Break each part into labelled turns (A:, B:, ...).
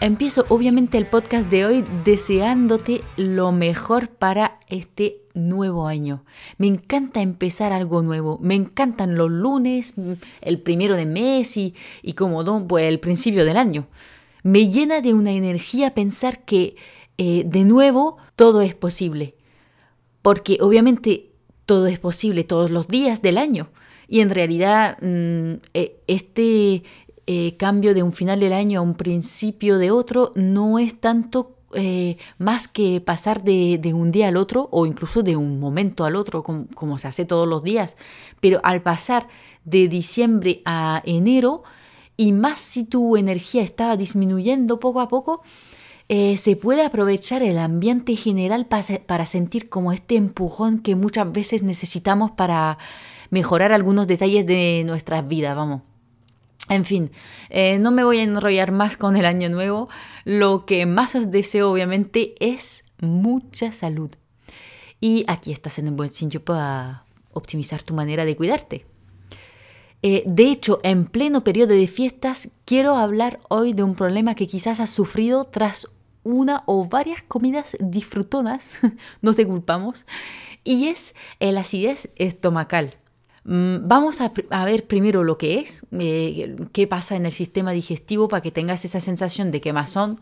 A: Empiezo obviamente el podcast de hoy deseándote lo mejor para este nuevo año. Me encanta empezar algo nuevo. Me encantan los lunes, el primero de mes y, como don, pues el principio del año. Me llena de una energía pensar que eh, de nuevo todo es posible. Porque obviamente todo es posible todos los días del año. Y en realidad mm, eh, este, eh, cambio de un final del año a un principio de otro no es tanto eh, más que pasar de, un día al otro o incluso de un momento al otro como, se hace todos los días. Pero al pasar de diciembre a enero y más si tu energía estaba disminuyendo poco a poco, eh, se puede aprovechar el ambiente general para sentir como este empujón que muchas veces necesitamos para mejorar algunos detalles de nuestras vidas, vamos. En fin, eh, no me voy a enrollar más con el año nuevo. Lo que más os deseo obviamente es mucha salud. Y aquí estás en un buen sitio para optimizar tu manera de cuidarte. Eh, de hecho, en pleno periodo de fiestas, quiero hablar hoy de un problema que quizás has sufrido tras una o varias comidas disfrutonas, no te culpamos, y es la acidez estomacal. Mm, vamos a, ver primero lo que es, eh, qué pasa en el sistema digestivo para que tengas esa sensación de quemazón.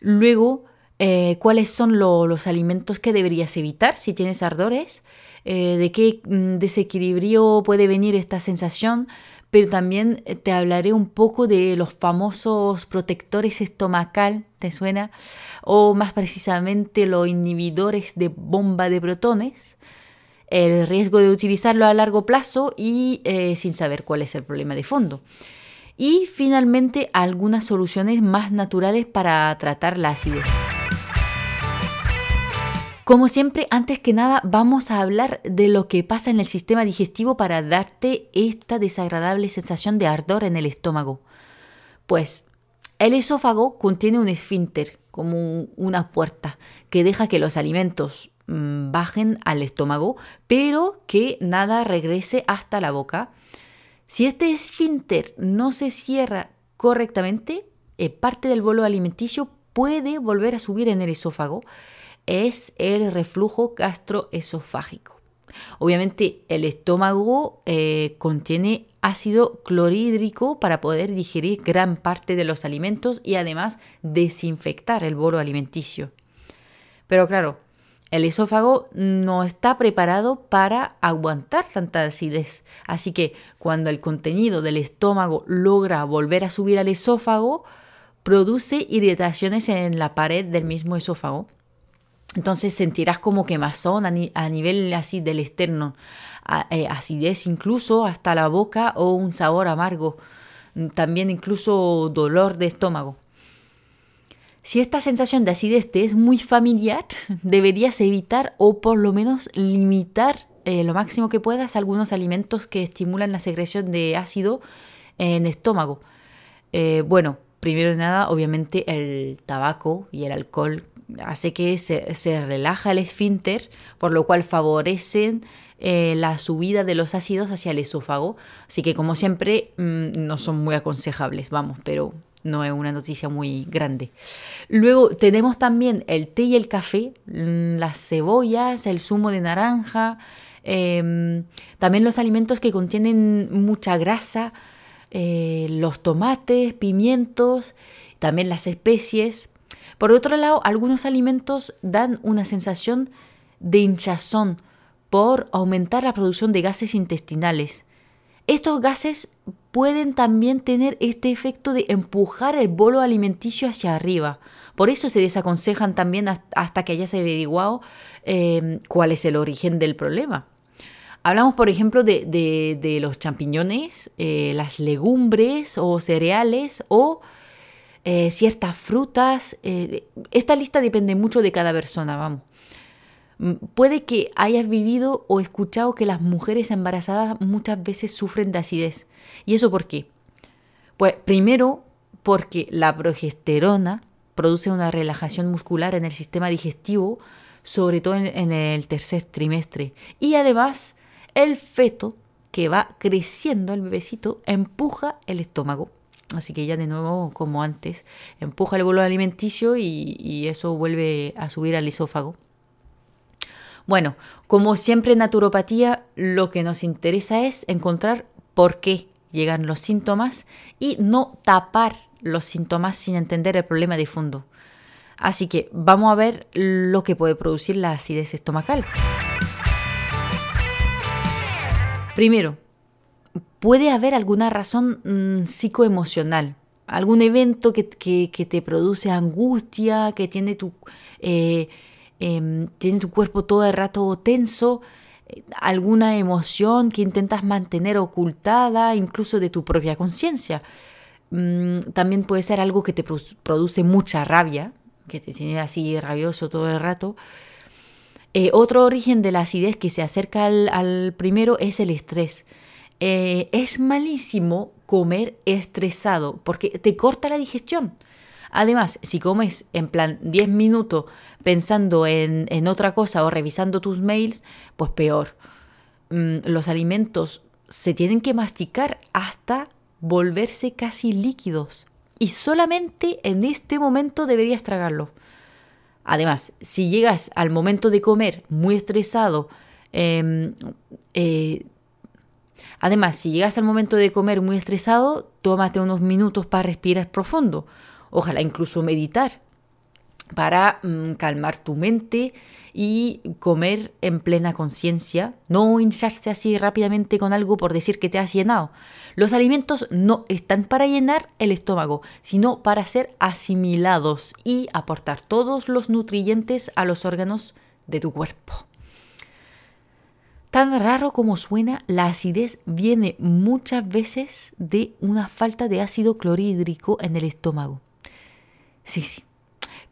A: Luego, eh, cuáles son los alimentos que deberías evitar si tienes ardores, eh, de qué mm, desequilibrio puede venir esta sensación, pero también te hablaré un poco de los famosos protectores estomacal, ¿te suena? O más precisamente los inhibidores de bomba de protones el riesgo de utilizarlo a largo plazo y eh, sin saber cuál es el problema de fondo. Y finalmente algunas soluciones más naturales para tratar la acidez. Como siempre, antes que nada, vamos a hablar de lo que pasa en el sistema digestivo para darte esta desagradable sensación de ardor en el estómago. Pues el esófago contiene un esfínter, como una puerta, que deja que los alimentos bajen al estómago, pero que nada regrese hasta la boca. Si este esfínter no se cierra correctamente, eh, parte del bolo alimenticio puede volver a subir en el esófago. Es el reflujo gastroesofágico. Obviamente el estómago eh, contiene ácido clorhídrico para poder digerir gran parte de los alimentos y además desinfectar el bolo alimenticio. Pero claro, el esófago no está preparado para aguantar tanta acidez. Así que cuando el contenido del estómago logra volver a subir al esófago, produce irritaciones en la pared del mismo esófago. Entonces sentirás como quemazón a, a nivel así del externo, eh, acidez incluso hasta la boca o un sabor amargo, también incluso dolor de estómago. Si esta sensación de acidez te es muy familiar, deberías evitar o por lo menos limitar eh, lo máximo que puedas algunos alimentos que estimulan la secreción de ácido en estómago. Eh, bueno, primero de nada, obviamente el tabaco y el alcohol hace que se, relaja el esfínter, por lo cual favorecen eh, la subida de los ácidos hacia el esófago. Así que como siempre mm, no son muy aconsejables, vamos, pero no es una noticia muy grande. Luego tenemos también el té y el café, mm, las cebollas, el zumo de naranja, em, también los alimentos que contienen mucha grasa, eh, los tomates, pimientos, también las especies. Por otro lado, algunos alimentos dan una sensación de hinchazón por aumentar la producción de gases intestinales. Estos gases pueden también tener este efecto de empujar el bolo alimenticio hacia arriba. Por eso se desaconsejan también hasta que hayas averiguado em, cuál es el origen del problema. Hablamos, por ejemplo, de, los champiñones, eh, las legumbres o cereales o eh, ciertas frutas. Eh, esta lista depende mucho de cada persona, vamos. Mm, puede que hayas vivido o escuchado que las mujeres embarazadas muchas veces sufren de acidez. ¿Y eso por qué? Pues primero porque la progesterona produce una relajación muscular en el sistema digestivo, sobre todo en, el tercer trimestre. Y además, el feto que va creciendo, el bebecito, empuja el estómago. Así que ya de nuevo, como antes, empuja el bolo alimenticio y, y eso vuelve a subir al esófago. Bueno, como siempre en naturopatía, lo que nos interesa es encontrar por qué llegan los síntomas y no tapar los síntomas sin entender el problema de fondo. Así que vamos a ver lo que puede producir la acidez estomacal. Primero, puede haber alguna razón mm, psicoemocional, algún evento que, te produce angustia, que tiene tu, eh, em, tiene tu cuerpo todo el rato tenso, alguna emoción que intentas mantener ocultada, incluso de tu propia conciencia. Mm, también puede ser algo que te produce mucha rabia, que te tiene así rabioso todo el rato. Eh, otro origen de la acidez que se acerca al, primero es el estrés. Eh, es malísimo comer estresado porque te corta la digestión. Además, si comes en plan 10 minutos pensando en, otra cosa o revisando tus mails, pues peor. Mm, los alimentos se tienen que masticar hasta volverse casi líquidos. Y solamente en este momento deberías tragarlo. Además, si llegas al momento de comer muy estresado, em, eh, además, si llegas al momento de comer muy estresado, tómate unos minutos para respirar profundo ojalá incluso meditar para mm, calmar tu mente y comer en plena conciencia, no hincharse así rápidamente con algo por decir que te has llenado. Los alimentos no están para llenar el estómago, sino para ser asimilados y aportar todos los nutrientes a los órganos de tu cuerpo. Tan raro como suena, la acidez viene muchas veces de una falta de ácido clorhídrico en el estómago. Sí, sí.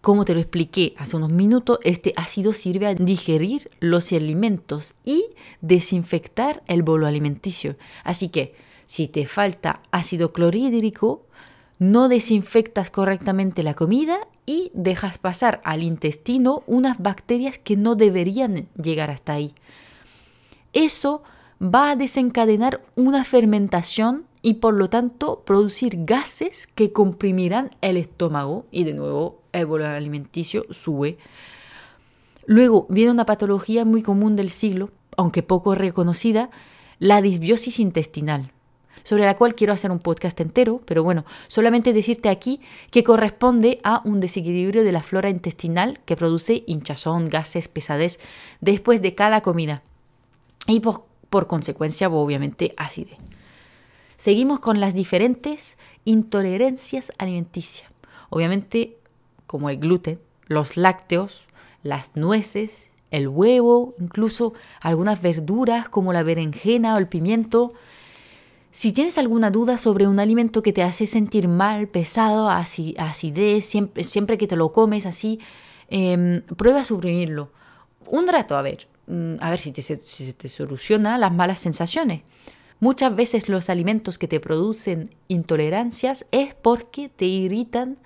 A: Como te lo expliqué hace unos minutos, este ácido sirve a digerir los alimentos y desinfectar el bolo alimenticio. Así que si te falta ácido clorhídrico, no desinfectas correctamente la comida y dejas pasar al intestino unas bacterias que no deberían llegar hasta ahí. Eso va a desencadenar una fermentación y por lo tanto producir gases que comprimirán el estómago y de nuevo el bolo alimenticio sube. Luego viene una patología muy común del siglo, aunque poco reconocida, la disbiosis intestinal, sobre la cual quiero hacer un podcast entero, pero bueno, solamente decirte aquí que corresponde a un desequilibrio de la flora intestinal que produce hinchazón, gases, pesadez después de cada comida y por, por consecuencia obviamente acidez. Seguimos con las diferentes intolerancias alimenticias. Obviamente, como el gluten, los lácteos, las nueces, el huevo, incluso algunas verduras como la berenjena o el pimiento. Si tienes alguna duda sobre un alimento que te hace sentir mal, pesado, acidez, siempre, siempre que te lo comes así, em, prueba a suprimirlo. Un rato, a ver, a ver si te, si te soluciona las malas sensaciones. Muchas veces los alimentos que te producen intolerancias es porque te irritan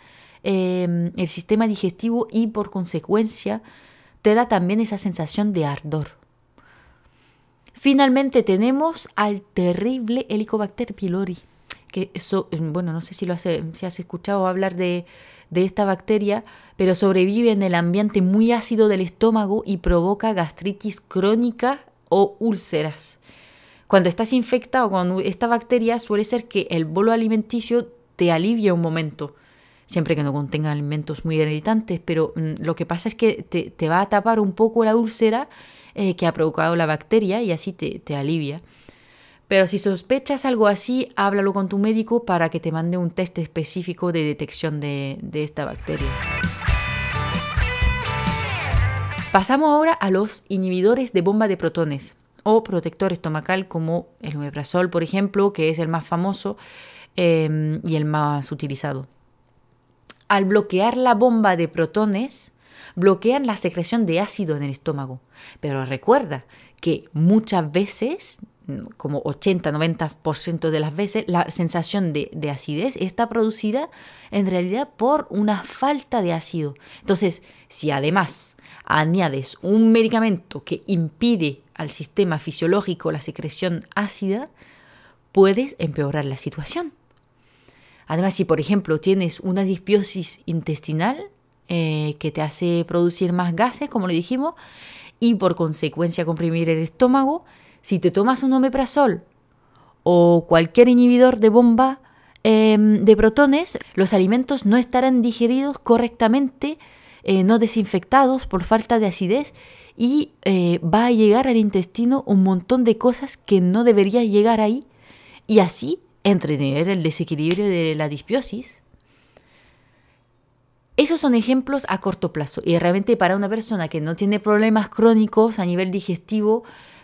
A: em, el sistema digestivo y por consecuencia te da también esa sensación de ardor. Finalmente tenemos al terrible Helicobacter pylori, que em, bueno, no sé si lo has, escuchado hablar de, de esta bacteria, pero sobrevive en el ambiente muy ácido del estómago y provoca gastritis crónica o úlceras. Cuando estás infectado con esta bacteria suele ser que el bolo alimenticio te alivia un momento, siempre que no contenga alimentos muy irritantes, pero mm, lo que pasa es que te, va a tapar un poco la úlcera eh, que ha provocado la bacteria y así te, alivia. Pero si sospechas algo así, háblalo con tu médico para que te mande un test específico de detección de, esta bacteria. Pasamos ahora a los inhibidores de bomba de protones o protector estomacal como el omeprazol, por ejemplo, que es el más famoso em, y el más utilizado. Al bloquear la bomba de protones, bloquean la secreción de ácido en el estómago. Pero recuerda que muchas veces, como 80-90% de las veces, la sensación de, de, acidez está producida en realidad por una falta de ácido. Entonces, si además añades un medicamento que impide al sistema fisiológico la secreción ácida, puedes empeorar la situación. Además, si por ejemplo tienes una disbiosis intestinal eh, que te hace producir más gases, como le dijimos, y por consecuencia comprimir el estómago, si te tomas un omeprazol o cualquier inhibidor de bomba em, de protones, los alimentos no estarán digeridos correctamente, eh, no desinfectados por falta de acidez y eh, va a llegar al intestino un montón de cosas que no deberían llegar ahí y así entretener el desequilibrio de la disbiosis. Esos son ejemplos a corto plazo y realmente para una persona que no tiene problemas crónicos a nivel digestivo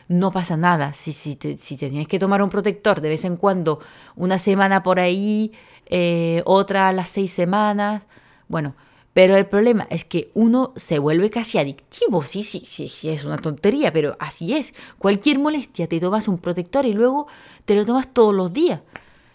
A: no pasa nada. Si, si, te, si tienes que tomar un protector de vez en cuando, una semana por ahí, eh, otra a las seis semanas, bueno, pero el problema es que uno se vuelve casi adictivo. Sí, sí, sí, sí, es una tontería, pero así es. Cualquier molestia te tomas un protector y luego te lo tomas todos los días.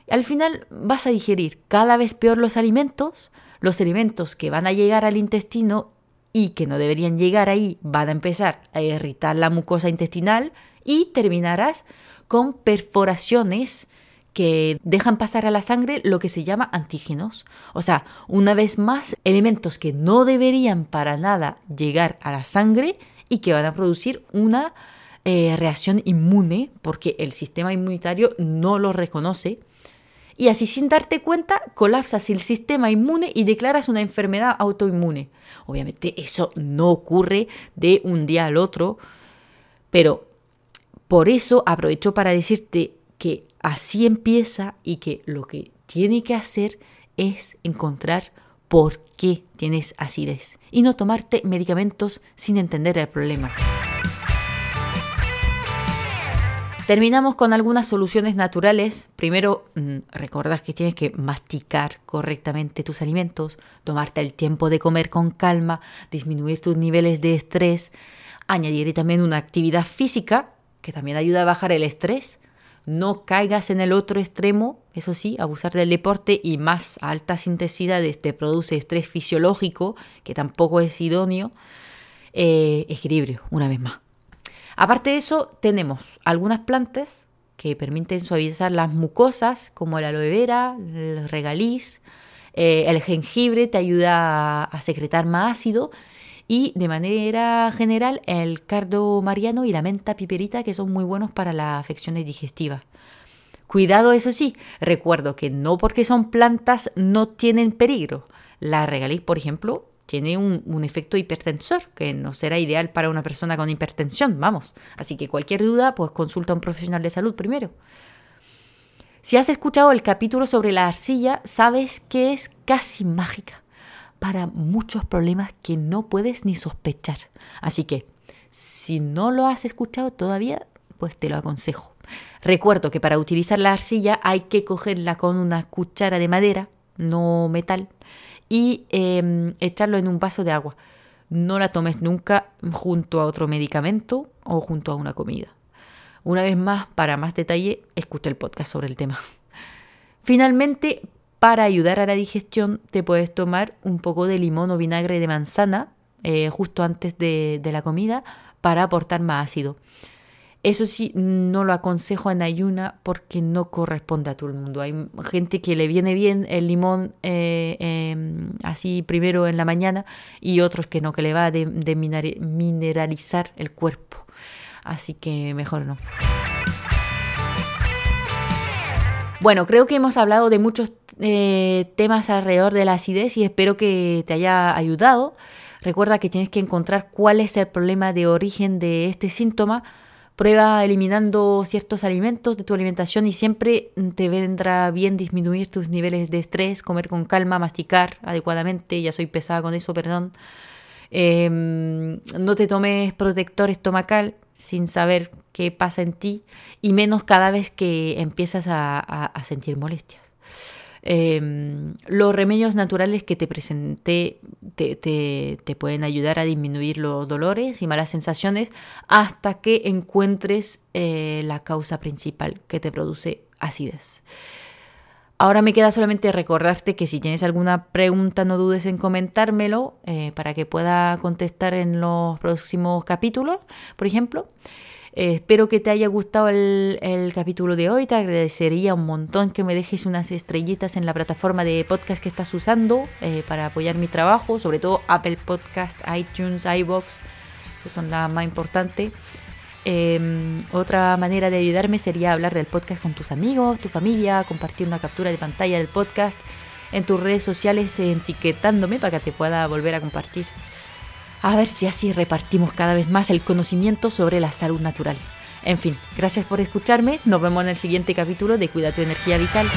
A: Al final vas a digerir cada vez peor los alimentos, los alimentos que van a llegar al intestino y que no deberían llegar ahí van a empezar a irritar la mucosa intestinal y terminarás con perforaciones que dejan pasar a la sangre lo que se llama antígenos. O sea, una vez más, elementos que no deberían para nada llegar a la sangre y que van a producir una eh, reacción inmune porque el sistema inmunitario no lo reconoce y así sin darte cuenta colapsas el sistema inmune y declaras una enfermedad autoinmune. Obviamente eso no ocurre de un día al otro, pero por eso aprovecho para decirte que así empieza y que lo que tiene que hacer es encontrar por qué tienes acidez y no tomarte medicamentos sin entender el problema. Terminamos con algunas soluciones naturales. Primero, mm, recordad que tienes que masticar correctamente tus alimentos, tomarte el tiempo de comer con calma, disminuir tus niveles de estrés, añadir también una actividad física que también ayuda a bajar el estrés. No caigas en el otro extremo, eso sí, abusar del deporte y más altas intensidades te produce estrés fisiológico, que tampoco es idóneo. Eh, equilibrio, una vez más. Aparte de eso, tenemos algunas plantas que permiten suavizar las mucosas, como la aloe vera, el regaliz, eh, el jengibre te ayuda a, secretar más ácido y de manera general el cardo mariano y la menta piperita que son muy buenos para las afecciones digestivas. Cuidado, eso sí, recuerdo que no porque son plantas no tienen peligro. La regaliz, por ejemplo, tiene un, efecto hipertensor que no será ideal para una persona con hipertensión, vamos. Así que cualquier duda, pues consulta a un profesional de salud primero. Si has escuchado el capítulo sobre la arcilla, sabes que es casi mágica para muchos problemas que no puedes ni sospechar. Así que, si no lo has escuchado todavía, pues te lo aconsejo. Recuerdo que para utilizar la arcilla hay que cogerla con una cuchara de madera, no metal, y em, echarlo en un vaso de agua. No la tomes nunca junto a otro medicamento o junto a una comida. Una vez más, para más detalle, escucha el podcast sobre el tema. Finalmente, para ayudar a la digestión, te puedes tomar un poco de limón o vinagre de manzana eh, justo antes de la comida para aportar más ácido. Eso sí, no lo aconsejo en ayuna porque no corresponde a todo el mundo. Hay gente que le viene bien el limón eh, em, así primero en la mañana y otros que no, que le va a de, mineralizar el cuerpo. Así que mejor no. Bueno, creo que hemos hablado de muchos eh, temas alrededor de la acidez y espero que te haya ayudado. Recuerda que tienes que encontrar cuál es el problema de origen de este síntoma Prueba eliminando ciertos alimentos de tu alimentación y siempre te vendrá bien disminuir tus niveles de estrés, comer con calma, masticar adecuadamente. Ya soy pesada con eso, perdón. Em, no te tomes protector estomacal sin saber qué pasa en ti y menos cada vez que empiezas a, sentir molestias. Em, los remedios naturales que te presenté te, te, pueden ayudar a disminuir los dolores y malas sensaciones hasta que encuentres eh, la causa principal que te produce acidez. Ahora me queda solamente recordarte que si tienes alguna pregunta no dudes en comentármelo eh, para que pueda contestar en los próximos capítulos, por ejemplo. Eh, espero que te haya gustado el, capítulo de hoy. Te agradecería un montón que me dejes unas estrellitas en la plataforma de podcast que estás usando eh, para apoyar mi trabajo, sobre todo Apple Podcast, iTunes, iBox. Esas son las más importantes. Em, otra manera de ayudarme sería hablar del podcast con tus amigos, tu familia, compartir una captura de pantalla del podcast en tus redes sociales etiquetándome para que te pueda volver a compartir. A ver si así repartimos cada vez más el conocimiento sobre la salud natural. En fin, gracias por escucharme. Nos vemos en el siguiente capítulo de Cuida tu energía vital.